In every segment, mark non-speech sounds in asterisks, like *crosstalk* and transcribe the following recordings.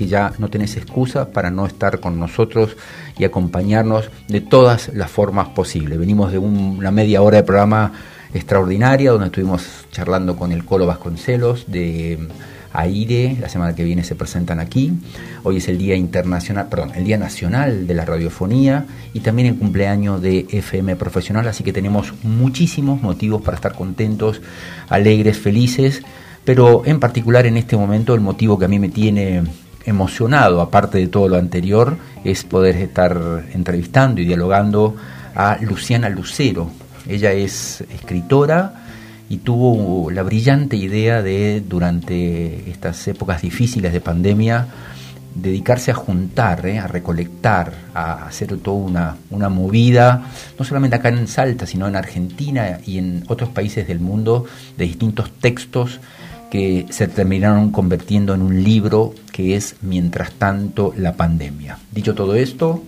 que ya no tenés excusa para no estar con nosotros y acompañarnos de todas las formas posibles. Venimos de una media hora de programa extraordinaria donde estuvimos charlando con el Colo Vasconcelos de Aire, la semana que viene se presentan aquí. Hoy es el Día Internacional, perdón, el Día Nacional de la Radiofonía y también el cumpleaños de FM Profesional, así que tenemos muchísimos motivos para estar contentos, alegres, felices, pero en particular en este momento el motivo que a mí me tiene emocionado, aparte de todo lo anterior, es poder estar entrevistando y dialogando a Luciana Lucero. Ella es escritora, y tuvo la brillante idea de, durante estas épocas difíciles de pandemia, dedicarse a juntar, eh, a recolectar, a hacer toda una, una, movida, no solamente acá en Salta, sino en Argentina y en otros países del mundo, de distintos textos que se terminaron convirtiendo en un libro que es Mientras tanto la pandemia. Dicho todo esto,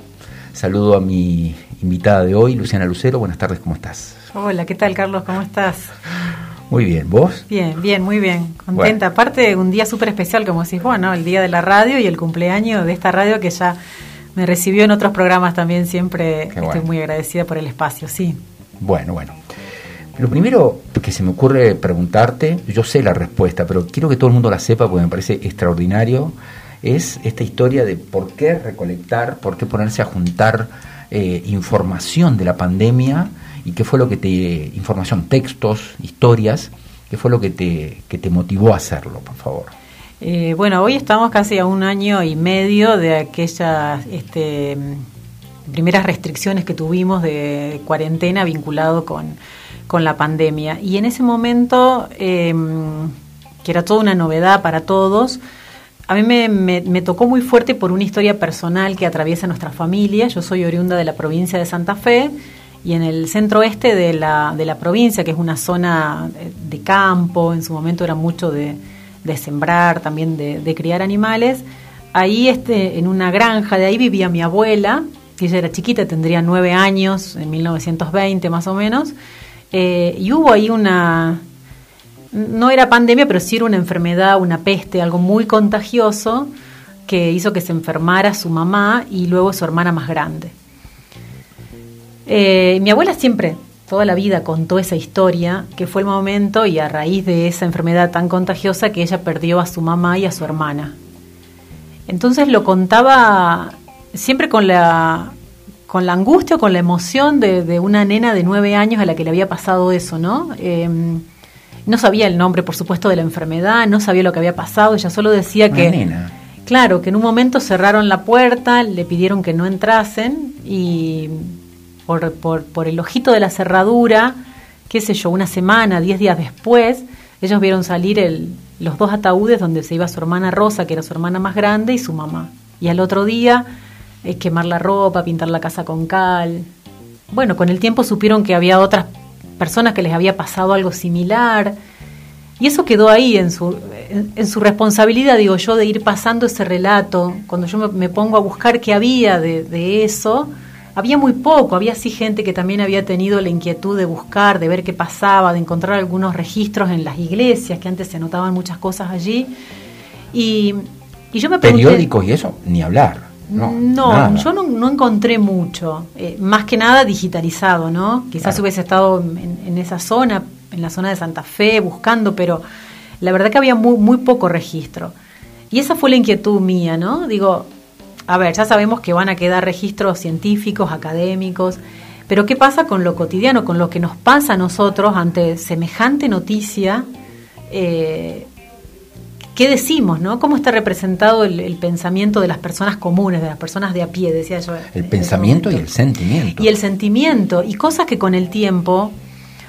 saludo a mi invitada de hoy, Luciana Lucero. Buenas tardes, ¿cómo estás? Hola, ¿qué tal Carlos? ¿Cómo estás? Muy bien, ¿vos? Bien, bien, muy bien. Contenta. Aparte, un día súper especial, como decís vos, ¿no? El día de la radio y el cumpleaños de esta radio que ya me recibió en otros programas también. Siempre estoy muy agradecida por el espacio, sí. Bueno, bueno. Lo primero que se me ocurre preguntarte, yo sé la respuesta, pero quiero que todo el mundo la sepa porque me parece extraordinario, es esta historia de por qué recolectar, por qué ponerse a juntar eh, información de la pandemia y qué fue lo que te, información, textos, historias, qué fue lo que te, que te motivó a hacerlo, por favor. Eh, bueno, hoy estamos casi a un año y medio de aquellas este, primeras restricciones que tuvimos de cuarentena vinculado con, con la pandemia. Y en ese momento, em, que era toda una novedad para todos, a mí me, me, tocó muy fuerte por una historia personal que atraviesa nuestra familia. Yo soy oriunda de la provincia de Santa Fe y en el centro oeste de la, de la provincia, que es una zona de campo, en su momento era mucho de, sembrar, también de, criar animales, ahí este, en una granja, de ahí vivía mi abuela, que ella era chiquita, tendría nueve años, en 1920 más o menos, eh, y hubo ahí una, no era pandemia, pero sí era una enfermedad, una peste, algo muy contagioso, que hizo que se enfermara su mamá y luego su hermana más grande. Eh, mi abuela siempre, toda la vida, contó esa historia, que fue el momento y a raíz de esa enfermedad tan contagiosa que ella perdió a su mamá y a su hermana. Entonces lo contaba siempre con la, con la angustia, con la emoción de, una nena de nueve años a la que le había pasado eso, ¿no? Em, no sabía el nombre, por supuesto, de la enfermedad, no sabía lo que había pasado, ella solo decía que... Claro, que en un momento cerraron la puerta, le pidieron que no entrasen y por, por, por el ojito de la cerradura, qué sé yo, una semana, diez días después, ellos vieron salir el, los dos ataúdes donde se iba su hermana Rosa, que era su hermana más grande, y su mamá. Y al otro día, eh, quemar la ropa, pintar la casa con cal. Bueno, con el tiempo supieron que había otras personas que les había pasado algo similar. Y eso quedó ahí en su, en, su responsabilidad, digo yo, de ir pasando ese relato. Cuando yo me, pongo a buscar qué había de, eso, había muy poco, había sí gente que también había tenido la inquietud de buscar, de ver qué pasaba, de encontrar algunos registros en las iglesias, que antes se anotaban muchas cosas allí. Y, yo me pregunté... Periódicos y eso, ni hablar. No, no yo no, encontré mucho, eh, más que nada digitalizado, ¿no? Quizás hubiese estado en, esa zona, en la zona de Santa Fe, buscando, pero la verdad que había muy, muy poco registro. Y esa fue la inquietud mía, ¿no? Digo, a ver, ya sabemos que van a quedar registros científicos, académicos, pero ¿qué pasa con lo cotidiano, con lo que nos pasa a nosotros ante semejante noticia? Eh, ¿Qué decimos, no? ¿Cómo está representado el, pensamiento de las personas comunes, de las personas de a pie, decía yo? El pensamiento y el sentimiento. Y el sentimiento, y cosas que con el tiempo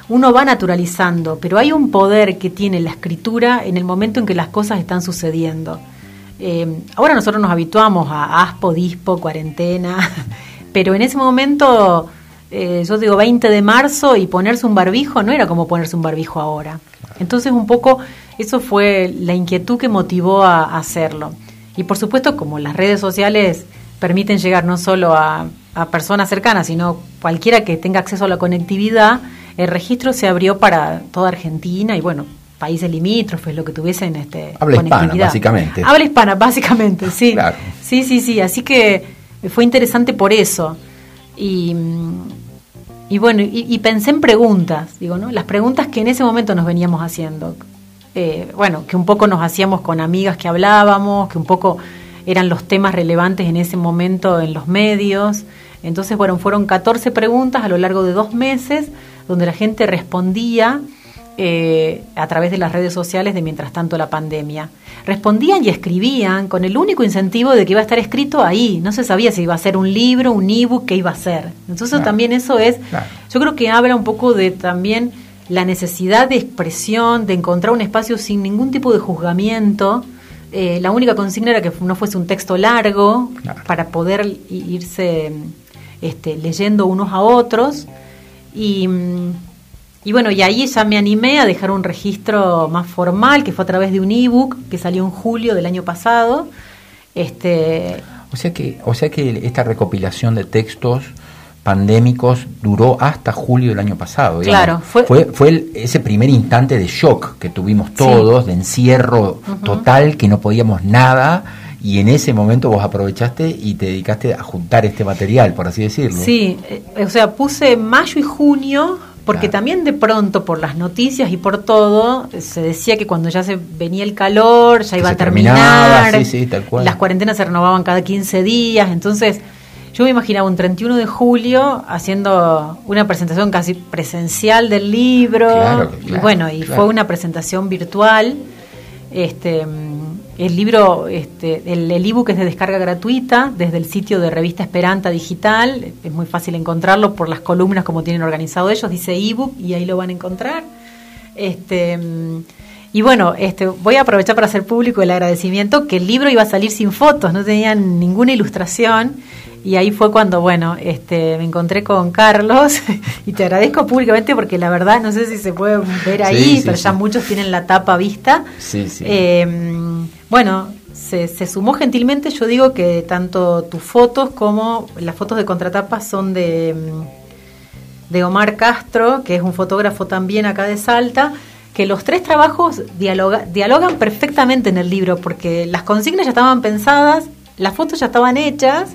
uno va naturalizando, pero hay un poder que tiene la escritura en el momento en que las cosas están sucediendo. Eh, ahora nosotros nos habituamos a aspo, dispo, cuarentena, *laughs* pero en ese momento, eh, yo digo 20 de marzo y ponerse un barbijo no era como ponerse un barbijo ahora. Entonces un poco eso fue la inquietud que motivó a, hacerlo. Y por supuesto, como las redes sociales permiten llegar no solo a, a personas cercanas, sino cualquiera que tenga acceso a la conectividad, el registro se abrió para toda Argentina y bueno, países limítrofes, lo que tuviesen este, Habla hispana, básicamente. Habla hispana, básicamente, sí. Sí, sí, sí. Así que fue interesante por eso. Y, y bueno, y, pensé en preguntas, digo, ¿no? Las preguntas que en ese momento nos veníamos haciendo. Eh, bueno, que un poco nos hacíamos con amigas que hablábamos, que un poco eran los temas relevantes en ese momento en los medios. Entonces, bueno, fueron 14 preguntas a lo largo de dos meses, donde la gente respondía eh, a través de las redes sociales de mientras tanto la pandemia. Respondían y escribían con el único incentivo de que iba a estar escrito ahí. No se sabía si iba a ser un libro, un ebook, qué iba a ser. Entonces también eso es, yo creo que habla un poco de también la necesidad de expresión, de encontrar un espacio sin ningún tipo de juzgamiento. Eh, la única consigna era que no fuese un texto largo para poder irse este, leyendo unos a otros. Y, y, bueno, y ahí ya me animé a dejar un registro más formal, que fue a través de un ebook que salió en julio del año pasado. Este, o sea que, o sea que esta recopilación de textos pandémicos duró hasta julio del año pasado. Claro, fue, fue, ese primer instante de shock que tuvimos todos, de encierro total, que no podíamos nada. Y en ese momento vos aprovechaste y te dedicaste a juntar este material, por así decirlo. Sí, eh, o sea, puse mayo y junio, porque también de pronto por las noticias y por todo, se decía que cuando ya se venía el calor, ya iba a terminar, las cuarentenas se renovaban cada 15 días, entonces yo me imaginaba un 31 de julio haciendo una presentación casi presencial del libro. y bueno, y fue una presentación virtual. Este, el libro, este, el ebook es de descarga gratuita desde el sitio de Revista Esperanta Digital. Es muy fácil encontrarlo por las columnas como tienen organizado ellos. Dice ebook y ahí lo van a encontrar. Este, y bueno, este, voy a aprovechar para hacer público el agradecimiento que el libro iba a salir sin fotos, no tenía ninguna ilustración y ahí fue cuando, bueno, este, me encontré con Carlos *laughs* y te agradezco públicamente porque la verdad no sé si se puede ver ahí, pero ya muchos tienen la tapa vista. Sí, sí. Em, bueno, se, se, sumó gentilmente, yo digo que tanto tus fotos como las fotos de contratapa son de, de Omar Castro, que es un fotógrafo también acá de Salta que los tres trabajos dialoga, dialogan perfectamente en el libro, porque las consignas ya estaban pensadas, las fotos ya estaban hechas,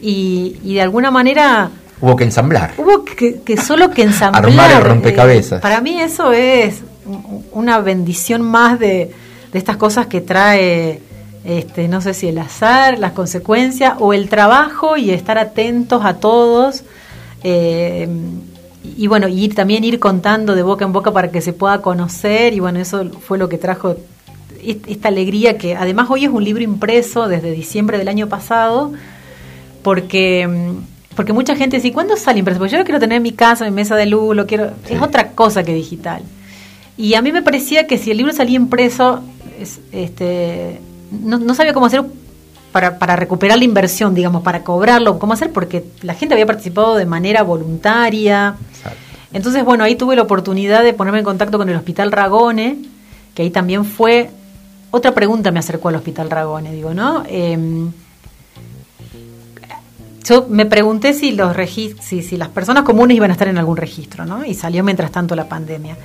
y, de alguna manera... Hubo que ensamblar. Hubo que, solo que ensamblar. Armar el rompecabezas. para mí eso es una bendición más de, estas cosas que trae, este, no sé si el azar, las consecuencias o el trabajo y estar atentos a todos. Eh, y bueno, y también ir contando de boca en boca para que se pueda conocer y bueno, eso fue lo que trajo esta alegría que además hoy es un libro impreso desde diciembre del año pasado porque porque mucha gente dice, ¿cuándo sale impreso? Porque yo lo quiero tener en mi casa, en mi mesa de luz, lo quiero... Es otra cosa que digital. Y a mí me parecía que si el libro salía impreso, este, no, sabía cómo hacer para, para, recuperar la inversión, digamos, para cobrarlo, cómo hacer, porque la gente había participado de manera voluntaria. Entonces, bueno, ahí tuve la oportunidad de ponerme en contacto con el Hospital Ragone, que ahí también fue... Otra pregunta me acercó al Hospital Ragone, digo, ¿no? Eh, yo me pregunté si los si, si las personas comunes iban a estar en algún registro, ¿no? Y salió mientras tanto la pandemia.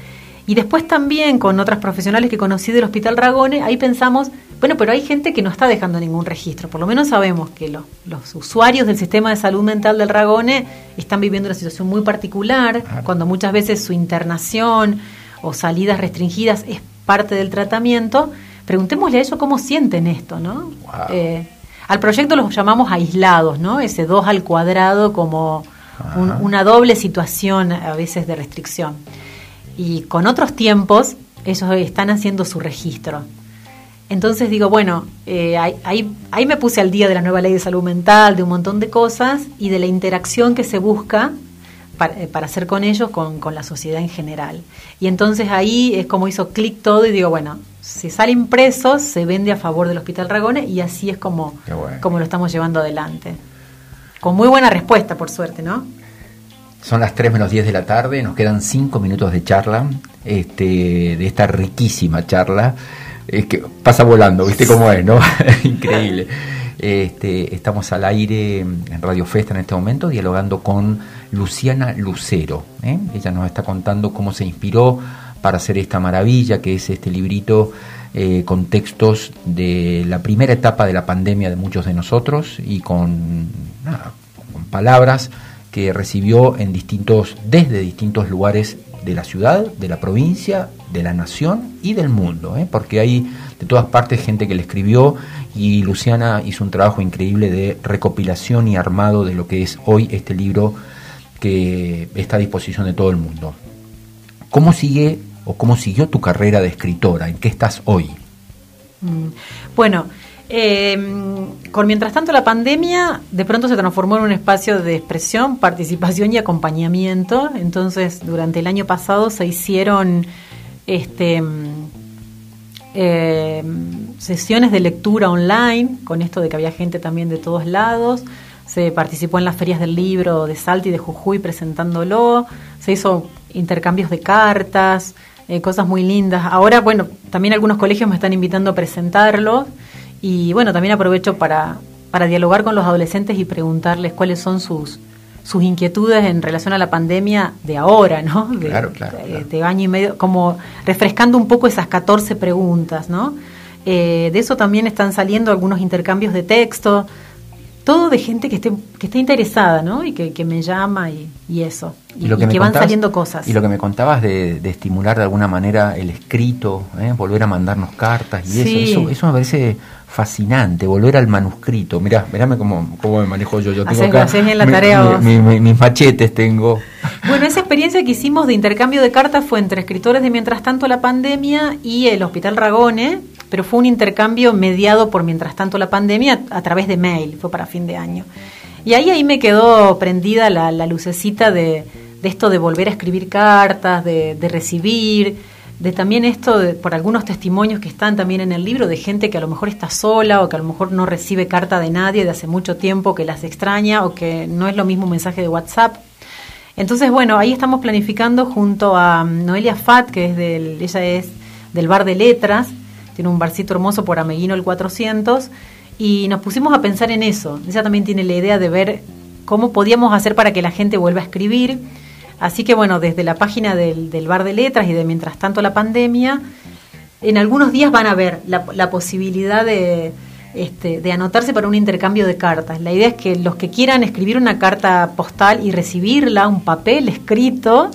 Y después también con otras profesionales que conocí del Hospital Ragone, ahí pensamos, bueno, pero hay gente que no está dejando ningún registro. Por lo menos sabemos que los usuarios del sistema de salud mental del Ragone están viviendo una situación muy particular, cuando muchas veces su internación o salidas restringidas es parte del tratamiento. Preguntémosle a ellos cómo sienten esto, ¿no? Eh, al proyecto los llamamos aislados, ¿no? Ese 2 al cuadrado como una doble situación a veces de restricción. Y con otros tiempos, ellos están haciendo su registro. Entonces digo, bueno, eh, ahí, ahí, me puse al día de la nueva ley de salud mental, de un montón de cosas y de la interacción que se busca para, eh, hacer con ellos, con, con, la sociedad en general. Y entonces ahí es como hizo clic todo y digo, bueno, si sale impreso, se vende a favor del Hospital Ragone y así es como, como lo estamos llevando adelante. Con muy buena respuesta, por suerte, ¿no? Son las 3 menos 10 de la tarde, nos quedan 5 minutos de charla, este, de esta riquísima charla. Es que pasa volando, ¿viste cómo es, no? *laughs* Increíble. Este, estamos al aire en Radio Festa en este momento, dialogando con Luciana Lucero. ¿eh? Ella nos está contando cómo se inspiró para hacer esta maravilla que es este librito eh, con textos de la primera etapa de la pandemia de muchos de nosotros y con, con palabras que recibió en distintos, desde distintos lugares de la ciudad, de la provincia, de la nación y del mundo, ¿eh? porque hay de todas partes gente que le escribió y Luciana hizo un trabajo increíble de recopilación y armado de lo que es hoy este libro que está a disposición de todo el mundo. ¿Cómo sigue o cómo siguió tu carrera de escritora? ¿En qué estás hoy? Mm, bueno, eh, con mientras tanto la pandemia de pronto se transformó en un espacio de expresión, participación y acompañamiento. Entonces, durante el año pasado se hicieron este, eh, sesiones de lectura online, con esto de que había gente también de todos lados. Se participó en las ferias del libro de Salti y de Jujuy presentándolo. Se hizo intercambios de cartas, eh, cosas muy lindas. Ahora, bueno, también algunos colegios me están invitando a presentarlo. Y bueno, también aprovecho para, para dialogar con los adolescentes y preguntarles cuáles son sus, sus inquietudes en relación a la pandemia de ahora, ¿no? De, claro, claro, de, año y medio, como refrescando un poco esas 14 preguntas, ¿no? Eh, de eso también están saliendo algunos intercambios de texto, todo de gente que esté, que esté interesada, ¿no? Y que, que me llama y, y eso. Y, lo que, que van saliendo cosas. Y lo que me contabas de, de estimular de alguna manera el escrito, ¿eh? volver a mandarnos cartas y Sí. eso, eso, eso me parece fascinante, volver al manuscrito. Mirá, mirame cómo, cómo me manejo yo. Yo tengo acá bien la tarea mi- vos. mi- mi- mis machetes tengo. Bueno, esa experiencia que hicimos de intercambio de cartas fue entre escritores de Mientras tanto la pandemia y el Hospital Ragone, pero fue un intercambio mediado por Mientras tanto la pandemia a través de mail, fue para fin de año. Y ahí, ahí me quedó prendida la, la lucecita de, de esto de volver a escribir cartas, de, de recibir, de también esto de- por algunos testimonios que están también en el libro de gente que a lo mejor está sola o que a lo mejor no recibe carta de nadie de hace mucho tiempo, que las extraña o que no es lo mismo un mensaje de WhatsApp. Entonces, bueno, ahí estamos planificando junto a mm, Noelia Fat, que es del, ella es del Bar de Letras, tiene un barcito hermoso por Ameguino el 400, y nos pusimos a pensar en eso. Ella también tiene la idea de ver cómo podíamos hacer para que la gente vuelva a escribir. Así que bueno, desde la página del, del Bar de Letras y de Mientras tanto la pandemia, en algunos días van a ver la, la posibilidad de, este, de anotarse para un intercambio de cartas. La idea es que los que quieran escribir una carta postal y recibirla, un papel escrito,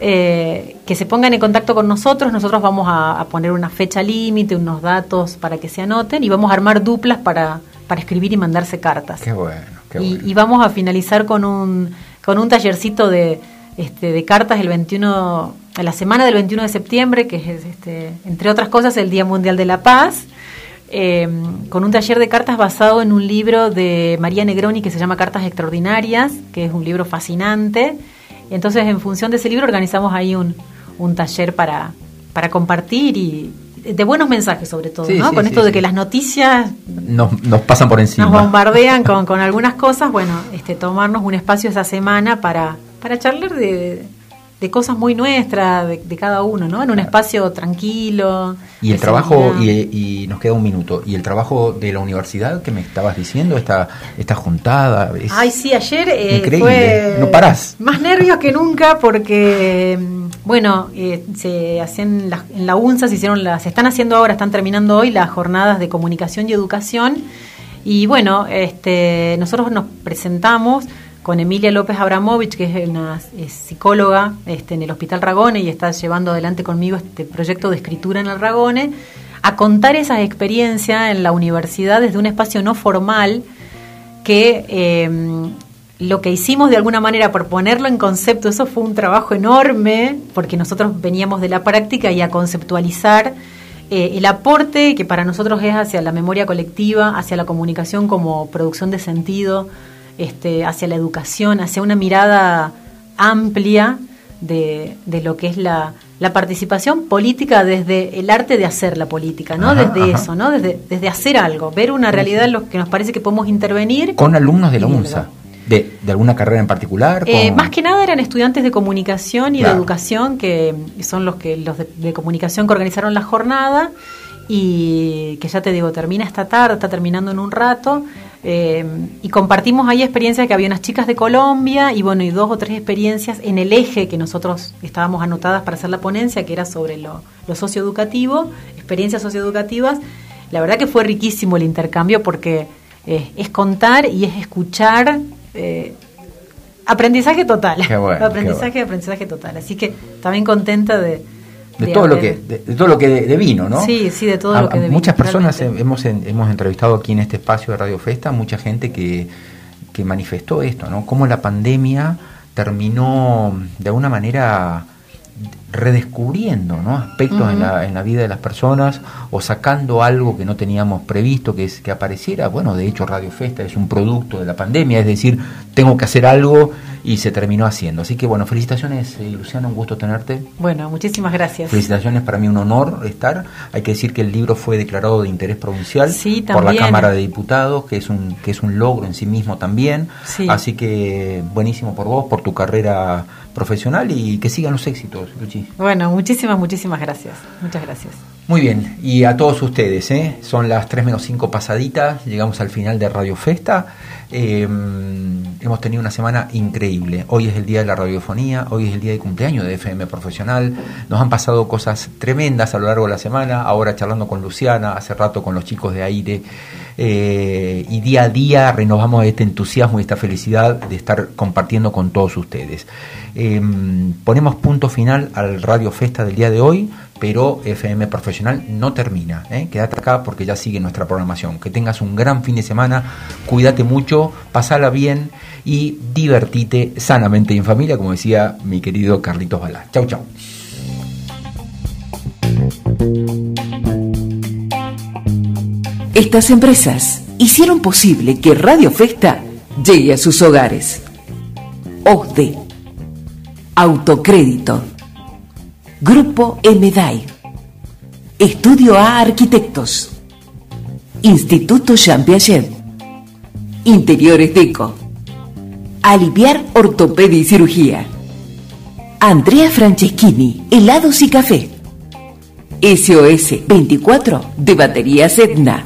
eh, que se pongan en contacto con nosotros. Nosotros vamos a, a poner una fecha límite, unos datos para que se anoten y vamos a armar duplas para, para escribir y mandarse cartas. Qué bueno, qué Y, bueno. y vamos a finalizar con un, con un tallercito de, este, de cartas el 21, a la semana del 21 de septiembre, que es, este, entre otras cosas, el Día Mundial de la Paz, eh, con un taller de cartas basado en un libro de María Negroni que se llama Cartas Extraordinarias, que es un libro fascinante. Entonces, en función de ese libro, organizamos ahí un, un taller para, para compartir y de buenos mensajes sobre todo, Sí, ¿no? sí, con sí, esto de que las noticias Nos, nos pasan por encima. nos bombardean con, con algunas cosas, bueno, este, tomarnos un espacio esa semana para, para charlar de, de cosas muy nuestras, de, de cada uno, ¿no? En un espacio tranquilo. Y el trabajo, y, y nos queda un minuto, y el trabajo de la universidad que me estabas diciendo, esta, esta juntada. es- Ay, sí, ayer eh, Increíble, fue no parás. más nervios que nunca porque, mm, bueno, eh, se hacían las- en la UNSA se hicieron las, se están haciendo ahora, están terminando hoy las jornadas de comunicación y educación y bueno, este, nosotros nos presentamos con Emilia López Abramovich, que es una psicóloga este, en el Hospital Ragone y está llevando adelante conmigo este proyecto de escritura en el Ragone, a contar esas experiencias en la universidad desde un espacio no formal que eh, lo que hicimos de alguna manera por ponerlo en concepto, eso fue un trabajo enorme, porque nosotros veníamos de la práctica y a conceptualizar eh, el aporte que para nosotros es hacia la memoria colectiva, hacia la comunicación como producción de sentido, este, hacia la educación, hacia una mirada amplia de, de lo que es la, la participación política desde el arte de hacer la política, ¿no? Ajá, desde ajá. eso, ¿no? Desde, desde hacer algo, ver una realidad en lo que nos parece que podemos intervenir. Con alumnos de la UNSA, de, de alguna carrera en particular. Eh, más que nada eran estudiantes de comunicación y Claro. de educación, que son los que los de, de comunicación que organizaron la jornada y que ya te digo, termina esta tarde, está terminando en un rato. Eh, y compartimos ahí experiencias que había unas chicas de Colombia y bueno, y dos o tres experiencias en el eje que nosotros estábamos anotadas para hacer la ponencia, que era sobre lo, socioeducativo, experiencias socioeducativas. La verdad que fue riquísimo el intercambio porque eh, es contar y es escuchar. Eh, aprendizaje total. *laughs* aprendizaje, aprendizaje total. Así que también contenta de, de, todo lo que de, todo lo que de, vino, ¿no? Sí, sí, de todo lo que de Muchas personas hemos hemos entrevistado aquí en este espacio de Radio Festa, mucha gente que, que manifestó esto, ¿no? Cómo la pandemia terminó de alguna manera redescubriendo ¿no? aspectos en, la, en, la, vida de las personas o sacando algo que no teníamos previsto que, es, que apareciera. Bueno, de hecho Radio Festa es un producto de la pandemia, es decir, tengo que hacer algo y se terminó haciendo. Así que bueno, felicitaciones eh, Luciana, un gusto tenerte. Bueno, muchísimas gracias. Felicitaciones, para mí un honor estar. Hay que decir que el libro fue declarado de interés provincial por la Cámara de Diputados, que es un, que es un logro en sí mismo también. Así que buenísimo por vos, por tu carrera profesional y que sigan los éxitos, Luchi. Bueno, muchísimas, muchísimas gracias. Muchas gracias. Muy bien, y a todos ustedes, ¿eh? son las 3 menos 5 pasaditas, llegamos al final de Radio Festa. Em, hemos tenido una semana increíble. Hoy es el día de la radiofonía, hoy es el día de cumpleaños de FM Profesional. Nos han pasado cosas tremendas a lo largo de la semana, ahora charlando con Luciana, hace rato con los chicos de aire. Eh, y día a día renovamos este entusiasmo y esta felicidad de estar compartiendo con todos ustedes. Em, ponemos punto final al Radio Festa del día de hoy, pero FM Profesional no termina. ¿eh? Quédate acá porque ya sigue nuestra programación. Que tengas un gran fin de semana, cuídate mucho, pasala bien y divertite sanamente en familia, como decía mi querido Carlitos Balá. Chau, chau. Estas empresas hicieron posible que Radio Festa llegue a sus hogares. OSDE Autocrédito. Grupo MDAI. Estudio A Arquitectos. Instituto Jean Piaget. Interiores Deco. Aliviar Ortopedia y Cirugía. Andrea Franceschini, helados y café. SOS 24 de baterías Etna.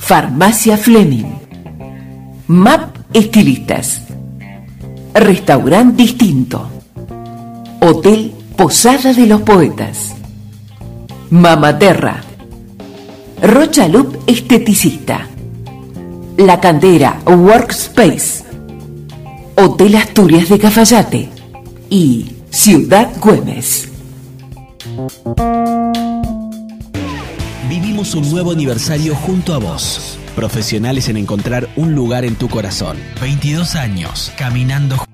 Farmacia Fleming. MAP Estilistas. Restaurante Distinto. Hotel Posada de los Poetas. Mamaterra. Rocha Loop Esteticista. La Cantera Workspace. Hotel Asturias de Cafayate. Y Ciudad Güemes. Vivimos un nuevo aniversario junto a vos. Profesionales en encontrar un lugar en tu corazón. 22 años, caminando